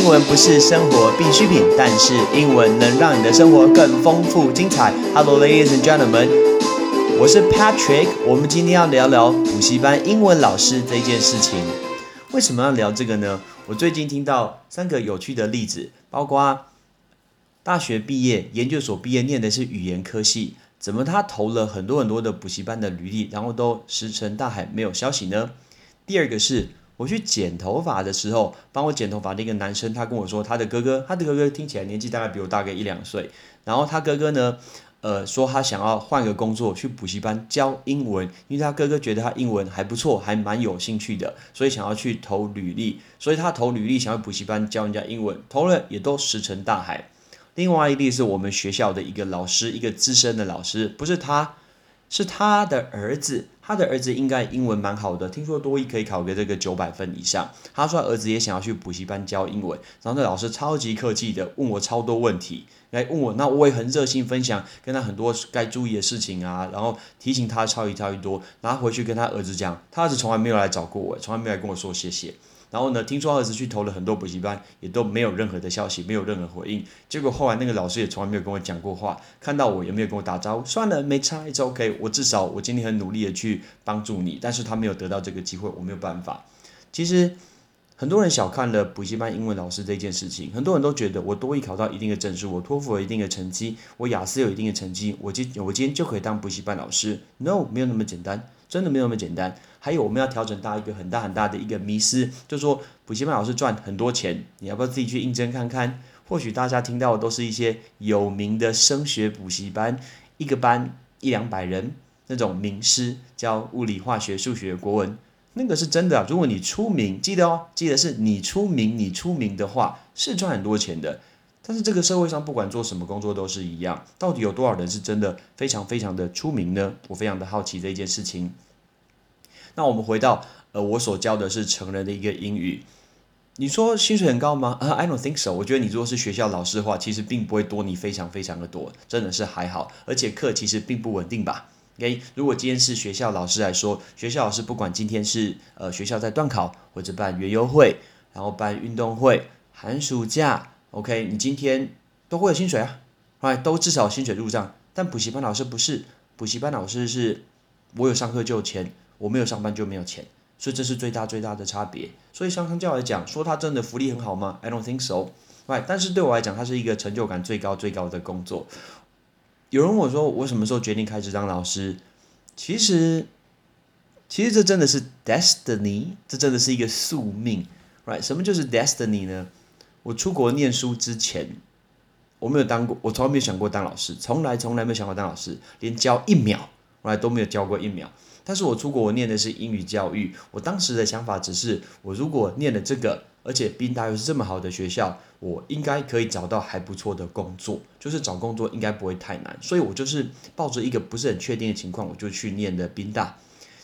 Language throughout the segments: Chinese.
英文不是生活必需品，但是英文能让你的生活更丰富精彩。Hello, ladies and gentlemen，我是 Patrick。我们今天要聊聊补习班英文老师这件事情。为什么要聊这个呢？我最近听到三个有趣的例子，包括大学毕业、研究所毕业，念的是语言科系，怎么他投了很多很多的补习班的履历，然后都石沉大海，没有消息呢？第二个是。我去剪头发的时候，帮我剪头发的一个男生，他跟我说，他的哥哥，他的哥哥听起来年纪大概比我大概一两岁。然后他哥哥呢，呃，说他想要换个工作，去补习班教英文，因为他哥哥觉得他英文还不错，还蛮有兴趣的，所以想要去投履历。所以他投履历想要补习班教人家英文，投了也都石沉大海。另外一例是我们学校的一个老师，一个资深的老师，不是他。是他的儿子，他的儿子应该英文蛮好的，听说多一可以考个这个九百分以上。他说儿子也想要去补习班教英文，然后那老师超级客气的问我超多问题，来问我，那我也很热心分享，跟他很多该注意的事情啊，然后提醒他超级超级多，然后回去跟他儿子讲，他儿子从来没有来找过我，从来没有来跟我说谢谢。然后呢？听说儿子去投了很多补习班，也都没有任何的消息，没有任何回应。结果后来那个老师也从来没有跟我讲过话，看到我也没有跟我打招呼。算了，没差，It's OK。我至少我今天很努力的去帮助你，但是他没有得到这个机会，我没有办法。其实很多人小看了补习班英文老师这件事情，很多人都觉得我多一考到一定的证书，我托福有一定的成绩，我雅思有一定的成绩，我今我今天就可以当补习班老师。No，没有那么简单。真的没有那么简单。还有，我们要调整大一个很大很大的一个迷思，就是说补习班老师赚很多钱，你要不要自己去应征看看？或许大家听到的都是一些有名的升学补习班，一个班一两百人那种名师教物理、化学、数学、国文，那个是真的。如果你出名，记得哦，记得是你出名，你出名的话是赚很多钱的。但是这个社会上不管做什么工作都是一样，到底有多少人是真的非常非常的出名呢？我非常的好奇这一件事情。那我们回到呃，我所教的是成人的一个英语，你说薪水很高吗？啊，I don't think so。我觉得你如果是学校老师的话，其实并不会多你非常非常的多，真的是还好，而且课其实并不稳定吧。OK，如果今天是学校老师来说，学校老师不管今天是呃学校在断考或者办园游会，然后办运动会，寒暑假。OK，你今天都会有薪水啊，，Right，，都至少薪水入账。但补习班老师不是，补习班老师是，我有上课就有钱，我没有上班就没有钱，所以这是最大最大的差别。所以上康教来讲，说他真的福利很好吗？I don't think so。right，但是对我来讲，它是一个成就感最高最高的工作。有人问我说，我什么时候决定开始当老师？其实，其实这真的是 destiny，这真的是一个宿命。right，什么就是 destiny 呢？我出国念书之前，我没有当过，我从来没有想过当老师，从来从来没有想过当老师，连教一秒，我来都没有教过一秒。但是我出国，我念的是英语教育，我当时的想法只是，我如果念了这个，而且宾大又是这么好的学校，我应该可以找到还不错的工作，就是找工作应该不会太难，所以我就是抱着一个不是很确定的情况，我就去念的宾大。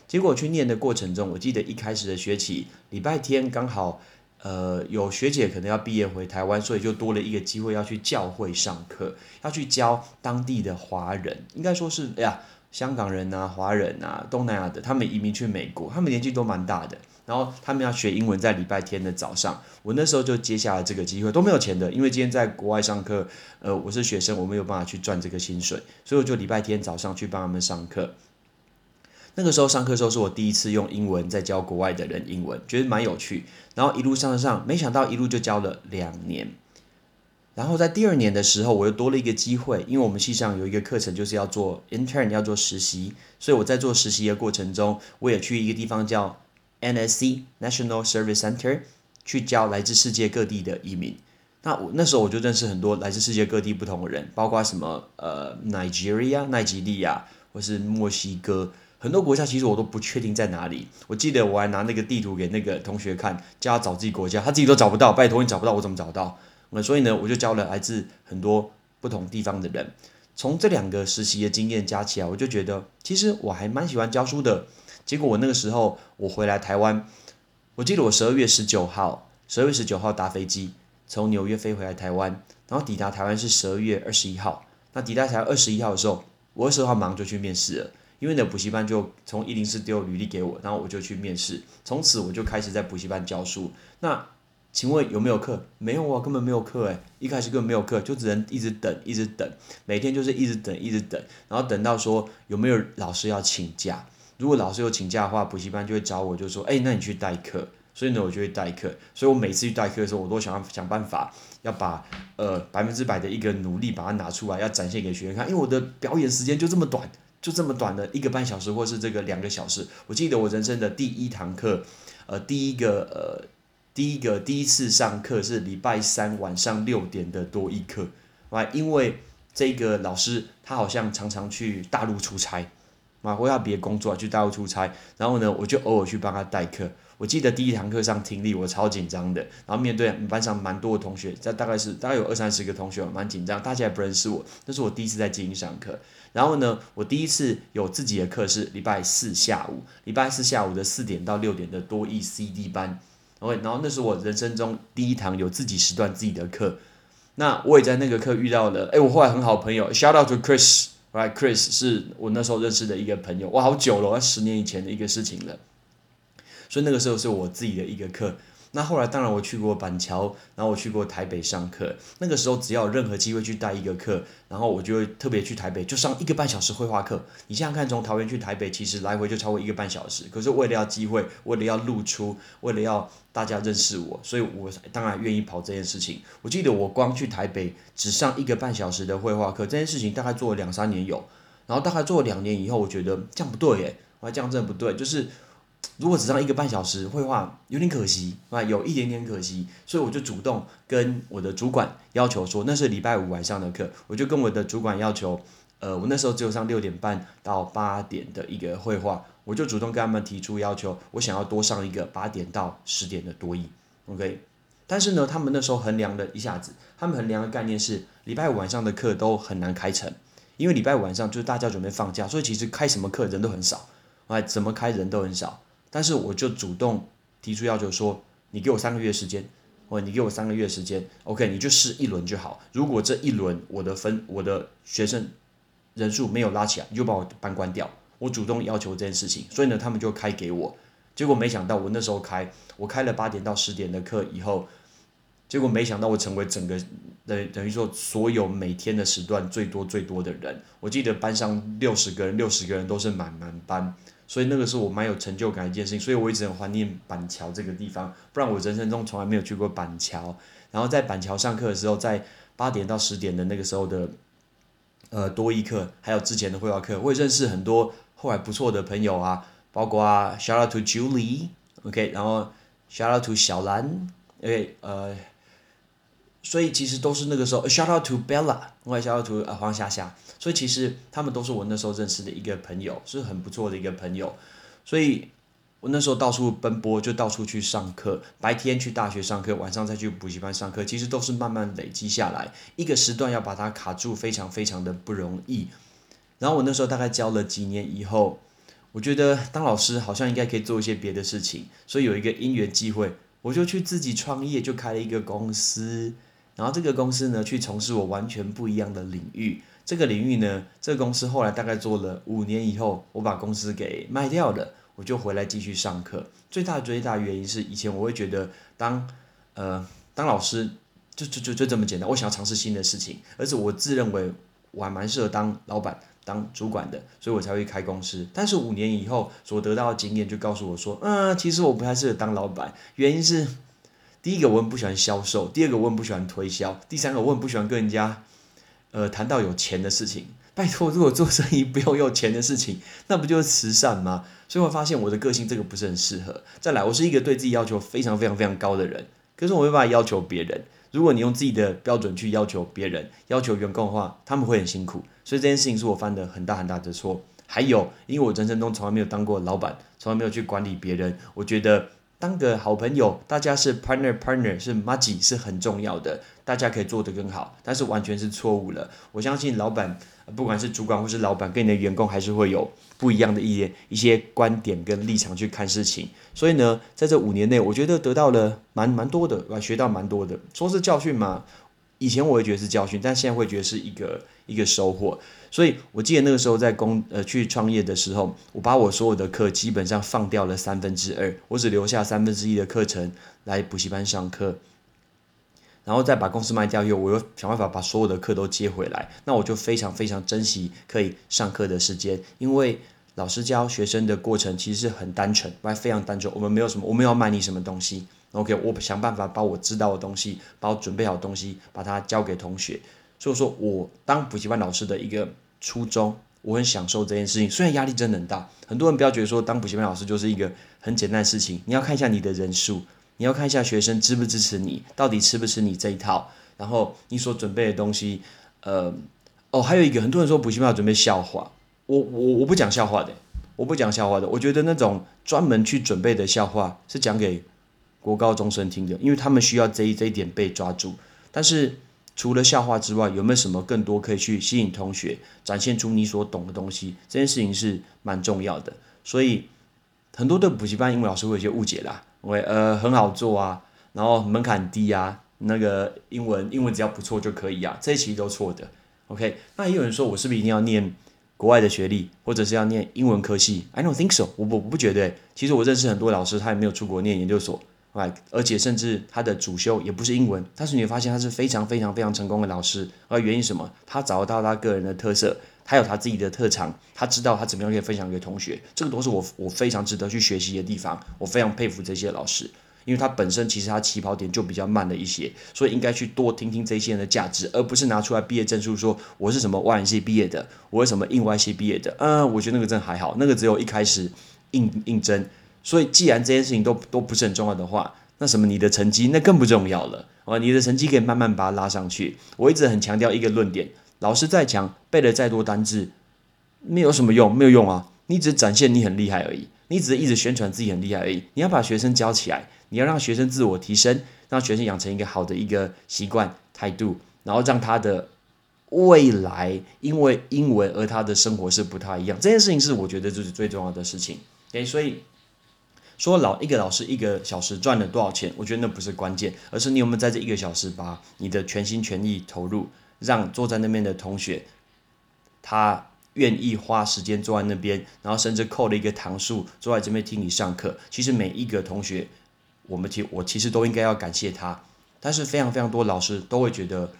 结果去念的过程中，我记得一开始的学期，礼拜天刚好。呃，有学姐可能要毕业回台湾，所以就多了一个机会要去教会上课，要去教当地的华人，应该说是哎呀，香港人呐、华人呐、东南亚的，他们移民去美国，他们年纪都蛮大的，然后他们要学英文，在礼拜天的早上，我那时候就接下了这个机会，都没有钱的，因为今天在国外上课，呃，我是学生，我没有办法去赚这个薪水，所以我就礼拜天早上去帮他们上课。那个时候上课的时候是我第一次用英文在教国外的人英文，觉得蛮有趣。然后一路上上，没想到一路就教了两年。然后在第二年的时候，我又多了一个机会，因为我们系上有一个课程就是要做 intern，要做实习。所以我在做实习的过程中，我也去一个地方叫 NSC National Service Center 去教来自世界各地的移民。那我那时候我就认识很多来自世界各地不同的人，包括什么呃 Nigeria 奈及利亚，或是墨西哥。很多国家其实我都不确定在哪里。我记得我还拿那个地图给那个同学看，叫他找自己国家，他自己都找不到。拜托你找不到，我怎么找到？那所以呢，我就教了来自很多不同地方的人。从这两个实习的经验加起来，我就觉得其实我还蛮喜欢教书的。结果我那个时候我回来台湾，我记得我十二月十九号，十二月十九号搭飞机从纽约飞回来台湾，然后抵达台湾是十二月二十一号。那抵达台湾二十一号的时候，我二十号马上就去面试了。因为呢，补习班就从一零四丢履历给我，然后我就去面试，从此我就开始在补习班教书。那请问有没有课？没有啊，根本没有课诶，一开始根本没有课，就只能一直等，一直等，每天就是一直等，一直等，然后等到说有没有老师要请假。如果老师有请假的话，补习班就会找我，就说，哎，那你去代课。所以呢，我就会代课。所以我每次去代课的时候，我都想要想办法，要把呃百分之百的一个努力把它拿出来，要展现给学生看。因为我的表演时间就这么短，就这么短的一个半小时，或是这个两个小时。我记得我人生的第一堂课，呃，第一个呃，第一个第一次上课是礼拜三晚上六点的多一课，啊，因为这个老师他好像常常去大陆出差，啊，或要别工作去大陆出差，然后呢，我就偶尔去帮他代课。我记得第一堂课上听力，我超紧张的，然后面对班上蛮多的同学，这大概是大概有二三十个同学，蛮紧张，大家也不认识我，那是我第一次在精英上课。然后呢，我第一次有自己的课是礼拜四下午，礼拜四下午的四点到六点的多益 CD 班，OK，然后那是我人生中第一堂有自己时段自己的课。那我也在那个课遇到了，哎，我后来很好朋友，Shout out to Chris，Right，Chris 是我那时候认识的一个朋友，哇，好久了，十年以前的一个事情了。所以那个时候是我自己的一个课。那后来当然我去过板桥，然后我去过台北上课。那个时候只要有任何机会去带一个课，然后我就会特别去台北，就上一个半小时绘画课。你想想看，从桃园去台北，其实来回就超过一个半小时。可是为了要机会，为了要露出，为了要大家认识我，所以我当然愿意跑这件事情。我记得我光去台北只上一个半小时的绘画课，这件事情大概做了两三年有。然后大概做了两年以后，我觉得这样不对耶，我还这样真的不对，就是。如果只上一个半小时绘画，有点可惜啊，有一点点可惜，所以我就主动跟我的主管要求说，那是礼拜五晚上的课，我就跟我的主管要求，呃，我那时候只有上六点半到八点的一个绘画，我就主动跟他们提出要求，我想要多上一个八点到十点的多艺，OK，但是呢，他们那时候衡量了一下子，他们衡量的概念是礼拜五晚上的课都很难开成，因为礼拜五晚上就是大家准备放假，所以其实开什么课人都很少，哎，怎么开人都很少。但是我就主动提出要求说，你给我三个月时间，或者你给我三个月时间，OK，你就试一轮就好。如果这一轮我的分我的学生人数没有拉起来，你就把我班关掉。我主动要求这件事情，所以呢，他们就开给我。结果没想到我那时候开，我开了八点到十点的课以后，结果没想到我成为整个等等于说所有每天的时段最多最多的人。我记得班上六十个人，六十个人都是满满班。所以那个是我蛮有成就感一件事情，所以我一直很怀念板桥这个地方，不然我人生中从来没有去过板桥。然后在板桥上课的时候，在八点到十点的那个时候的，呃多一课，还有之前的绘画课，我也认识很多后来不错的朋友啊，包括啊，shout out to Julie，OK，然后 shout out to 小兰，OK，呃。所以其实都是那个时候，shout out to Bella，我也 shout out to 呃黄霞霞。所以其实他们都是我那时候认识的一个朋友，是很不错的一个朋友。所以我那时候到处奔波，就到处去上课，白天去大学上课，晚上再去补习班上课，其实都是慢慢累积下来，一个时段要把它卡住，非常非常的不容易。然后我那时候大概教了几年以后，我觉得当老师好像应该可以做一些别的事情，所以有一个因缘机会，我就去自己创业，就开了一个公司。然后这个公司呢，去从事我完全不一样的领域。这个领域呢，这个公司后来大概做了五年以后，我把公司给卖掉了，我就回来继续上课。最大最大原因是，以前我会觉得当呃当老师就就就就这么简单，我想要尝试新的事情，而且我自认为我还蛮适合当老板、当主管的，所以我才会开公司。但是五年以后所得到的经验就告诉我说，嗯，其实我不太适合当老板，原因是。第一个我很不喜欢销售，第二个我很不喜欢推销，第三个我很不喜欢跟人家，呃，谈到有钱的事情。拜托，如果做生意不用有钱的事情，那不就是慈善吗？所以我发现我的个性这个不是很适合。再来，我是一个对自己要求非常非常非常高的人，可是我没办法要求别人。如果你用自己的标准去要求别人，要求员工的话，他们会很辛苦。所以这件事情是我犯的很大很大的错。还有，因为我人生中从来没有当过老板，从来没有去管理别人，我觉得。当个好朋友，大家是 partner partner 是 m a g i 是很重要的，大家可以做得更好，但是完全是错误了。我相信老板，不管是主管或是老板，跟你的员工还是会有不一样的一些一些观点跟立场去看事情。所以呢，在这五年内，我觉得得到了蛮蛮多的，学到蛮多的。说是教训嘛，以前我会觉得是教训，但现在会觉得是一个一个收获。所以我记得那个时候在工呃去创业的时候，我把我所有的课基本上放掉了三分之二，我只留下三分之一的课程来补习班上课，然后再把公司卖掉以后，我又想办法把所有的课都接回来。那我就非常非常珍惜可以上课的时间，因为老师教学生的过程其实是很单纯，还非常单纯。我们没有什么，我们要卖你什么东西？OK，我想办法把我知道的东西，把我准备好东西，把它交给同学。所以说我当补习班老师的一个初衷，我很享受这件事情。虽然压力真的很大，很多人不要觉得说当补习班老师就是一个很简单的事情。你要看一下你的人数，你要看一下学生支不支持你，到底吃不吃你这一套。然后你所准备的东西，呃，哦，还有一个，很多人说补习班要准备笑话，我我我不讲笑话的，我不讲笑话的。我觉得那种专门去准备的笑话是讲给国高中生听的，因为他们需要这一这一点被抓住。但是。除了笑话之外，有没有什么更多可以去吸引同学，展现出你所懂的东西？这件事情是蛮重要的。所以很多的补习班英文老师会有些误解啦，因为呃很好做啊，然后门槛低啊，那个英文英文只要不错就可以啊，这些其实都错的。OK，那也有人说我是不是一定要念国外的学历，或者是要念英文科系？I don't think so，我我我不觉得。其实我认识很多老师，他也没有出国念研究所。而且甚至他的主修也不是英文，但是你会发现他是非常非常非常成功的老师。而原因什么？他找到他个人的特色，他有他自己的特长，他知道他怎么样可以分享给同学。这个都是我我非常值得去学习的地方。我非常佩服这些老师，因为他本身其实他起跑点就比较慢了一些，所以应该去多听听这些人的价值，而不是拿出来毕业证书说我是什么外文系毕业的，我是什么印外系毕业的。嗯，我觉得那个真还好，那个只有一开始应应征。所以，既然这件事情都都不是很重要的话，那什么你的成绩那更不重要了啊！你的成绩可以慢慢把它拉上去。我一直很强调一个论点：老师再强，背了再多单字，没有什么用，没有用啊！你只展现你很厉害而已，你只是一直宣传自己很厉害而已。你要把学生教起来，你要让学生自我提升，让学生养成一个好的一个习惯态度，然后让他的未来因为英文而他的生活是不太一样。这件事情是我觉得就是最重要的事情。诶，所以。说老一个老师一个小时赚了多少钱？我觉得那不是关键，而是你有没有在这一个小时把你的全心全意投入，让坐在那边的同学，他愿意花时间坐在那边，然后甚至扣了一个堂数坐在这边听你上课。其实每一个同学，我们其我其实都应该要感谢他。但是非常非常多老师都会觉得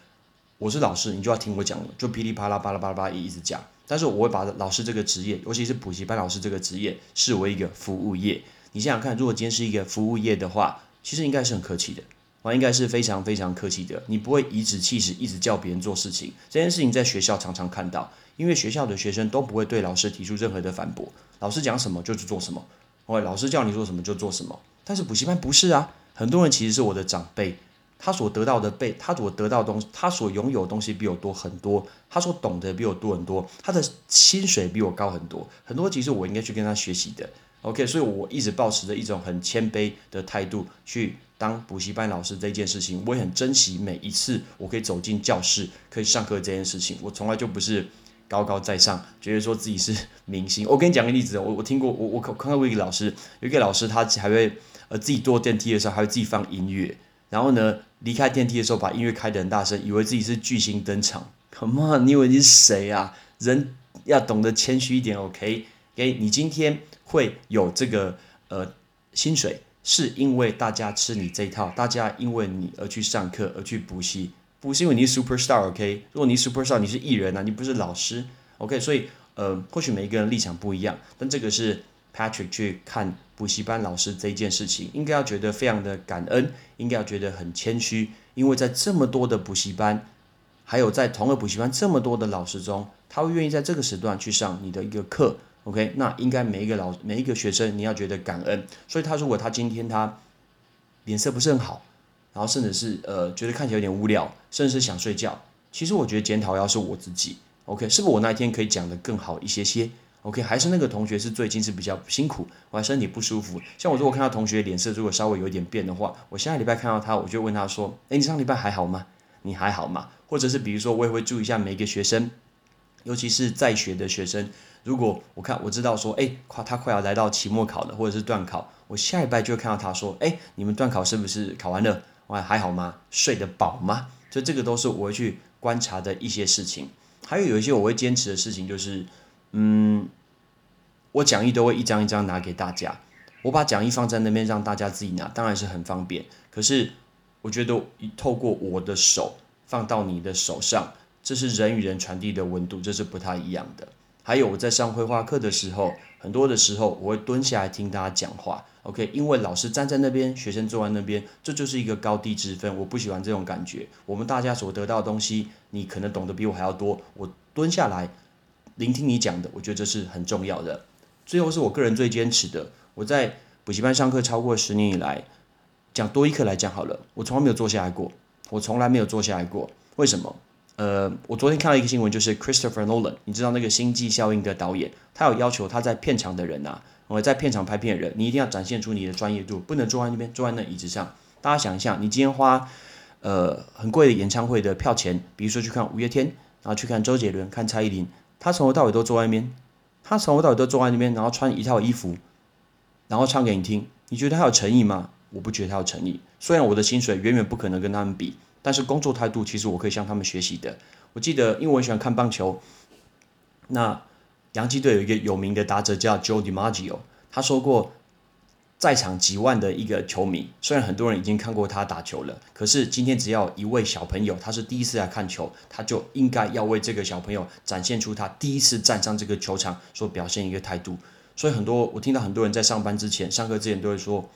我是老师，你就要听我讲，就噼里啪啦、巴拉巴拉巴拉一直讲。但是我会把老师这个职业，尤其是补习班老师这个职业，视为一个服务业。你想想看，如果今天是一个服务业的话，其实应该是很客气的，啊，应该是非常非常客气的。你不会颐指气使，一直叫别人做事情。这件事情在学校常常看到，因为学校的学生都不会对老师提出任何的反驳，老师讲什么就去做什么，哦，老师叫你做什么就做什么。但是补习班不是啊，很多人其实是我的长辈，他所得到的被他所得到的东西，他所拥有的东西比我多很多，他所懂得比我多很多，他的薪水比我高很多，很多其实我应该去跟他学习的。OK，所以我一直保持着一种很谦卑的态度去当补习班老师这件事情，我也很珍惜每一次我可以走进教室可以上课这件事情。我从来就不是高高在上，觉得说自己是明星。我跟你讲个例子，我我听过，我我看到过一个老师，有一个老师他还会呃自己坐电梯的时候还会自己放音乐，然后呢离开电梯的时候把音乐开得很大声，以为自己是巨星登场。Come on，你以为你是谁啊？人要懂得谦虚一点，OK OK，你今天。会有这个呃薪水，是因为大家吃你这一套，大家因为你而去上课而去补习，不是因为你 super star，OK？如果你 super star，你是艺人啊，你不是老师，OK？所以呃，或许每一个人立场不一样，但这个是 Patrick 去看补习班老师这一件事情，应该要觉得非常的感恩，应该要觉得很谦虚，因为在这么多的补习班，还有在同个补习班这么多的老师中，他会愿意在这个时段去上你的一个课。OK，那应该每一个老每一个学生，你要觉得感恩。所以他如果他今天他脸色不是很好，然后甚至是呃觉得看起来有点无聊，甚至是想睡觉，其实我觉得检讨要是我自己。OK，是不是我那一天可以讲的更好一些些？OK，还是那个同学是最近是比较辛苦，我还身体不舒服。像我如果看到同学脸色如果稍微有点变的话，我下个礼拜看到他，我就问他说：“哎，你上礼拜还好吗？你还好吗？”或者是比如说，我也会注意一下每一个学生，尤其是在学的学生。如果我看我知道说，哎，快他快要来到期末考了，或者是段考，我下一拜就会看到他说，哎，你们段考是不是考完了？哇，还好吗？睡得饱吗？所以这个都是我会去观察的一些事情。还有有一些我会坚持的事情，就是嗯，我讲义都会一张一张拿给大家，我把讲义放在那边让大家自己拿，当然是很方便。可是我觉得透过我的手放到你的手上，这是人与人传递的温度，这是不太一样的。还有我在上绘画课的时候，很多的时候我会蹲下来听大家讲话，OK？因为老师站在那边，学生坐在那边，这就是一个高低之分。我不喜欢这种感觉。我们大家所得到的东西，你可能懂得比我还要多。我蹲下来聆听你讲的，我觉得这是很重要的。最后是我个人最坚持的，我在补习班上课超过十年以来，讲多一课来讲好了，我从来没有坐下来过，我从来没有坐下来过。为什么？呃，我昨天看到一个新闻，就是 Christopher Nolan，你知道那个星际效应的导演，他有要求他在片场的人呐，我在片场拍片的人，你一定要展现出你的专业度，不能坐在那边，坐在那椅子上。大家想一下，你今天花呃很贵的演唱会的票钱，比如说去看五月天，然后去看周杰伦、看蔡依林，他从头到尾都坐在那边，他从头到尾都坐在那边，然后穿一套衣服，然后唱给你听，你觉得他有诚意吗？我不觉得他有诚意。虽然我的薪水远远不可能跟他们比。但是工作态度，其实我可以向他们学习的。我记得，因为我喜欢看棒球，那洋基队有一个有名的打者叫 Joe DiMaggio，他说过，在场几万的一个球迷，虽然很多人已经看过他打球了，可是今天只要一位小朋友，他是第一次来看球，他就应该要为这个小朋友展现出他第一次站上这个球场所表现一个态度。所以很多我听到很多人在上班之前、上课之前都会说：“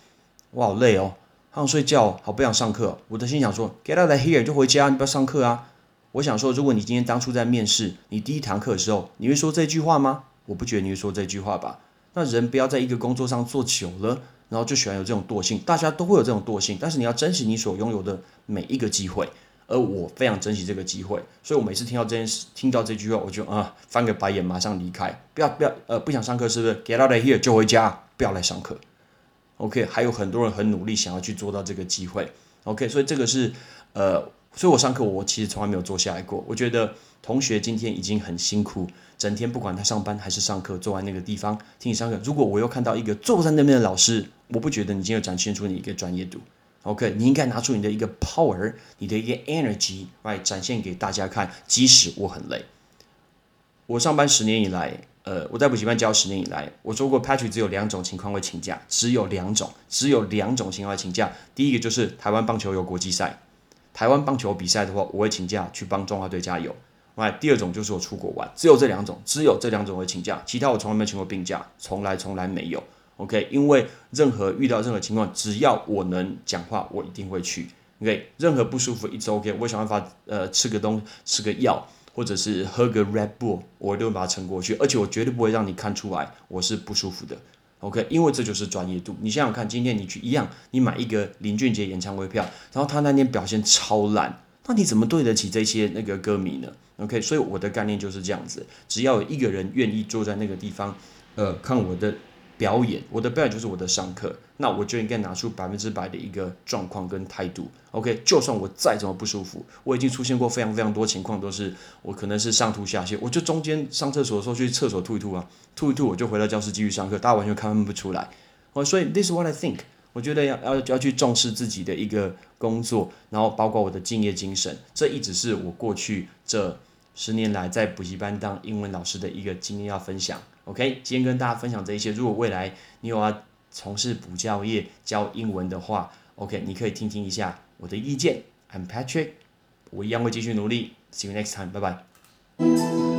我好累哦。”好想睡觉，好不想上课。我的心想说，Get out of here，就回家，你不要上课啊。我想说，如果你今天当初在面试你第一堂课的时候，你会说这句话吗？我不觉得你会说这句话吧。那人不要在一个工作上做久了，然后就喜欢有这种惰性。大家都会有这种惰性，但是你要珍惜你所拥有的每一个机会。而我非常珍惜这个机会，所以我每次听到这件事，听到这句话，我就啊翻个白眼，马上离开。不要不要，呃，不想上课是不是？Get out of here，就回家，不要来上课。OK，还有很多人很努力想要去做到这个机会。OK，所以这个是呃，所以我上课我其实从来没有坐下来过。我觉得同学今天已经很辛苦，整天不管他上班还是上课，坐在那个地方听你上课。如果我又看到一个坐在那边的老师，我不觉得你今天展现出你一个专业度。OK，你应该拿出你的一个 power，你的一个 energy 来展现给大家看。即使我很累，我上班十年以来。呃，我在补习班教十年以来，我说过，Patrick 只有两种情况会请假，只有两种，只有两种情况请假。第一个就是台湾棒球有国际赛，台湾棒球比赛的话，我会请假去帮中华队加油。哎，第二种就是我出国玩，只有这两种，只有这两种会请假，其他我从来没请过病假，从来从来没有。OK，因为任何遇到任何情况，只要我能讲话，我一定会去。OK，任何不舒服一直 OK，我想办法呃吃个东吃个药。或者是喝个 Red Bull，我都会把它撑过去，而且我绝对不会让你看出来我是不舒服的，OK？因为这就是专业度。你想想看，今天你去一样，你买一个林俊杰演唱会票，然后他那天表现超烂，那你怎么对得起这些那个歌迷呢？OK？所以我的概念就是这样子，只要有一个人愿意坐在那个地方，呃，看我的。表演，我的表演就是我的上课，那我就应该拿出百分之百的一个状况跟态度。OK，就算我再怎么不舒服，我已经出现过非常非常多情况，都是我可能是上吐下泻，我就中间上厕所的时候去厕所吐一吐啊，吐一吐我就回到教室继续上课，大家完全看不出来。哦，所以 this is what I think，我觉得要要要去重视自己的一个工作，然后包括我的敬业精神，这一直是我过去这十年来在补习班当英文老师的一个经验要分享。OK，今天跟大家分享这一些。如果未来你有要从事补教业教英文的话，OK，你可以听听一下我的意见。I'm Patrick，我一样会继续努力。See you next time，拜拜。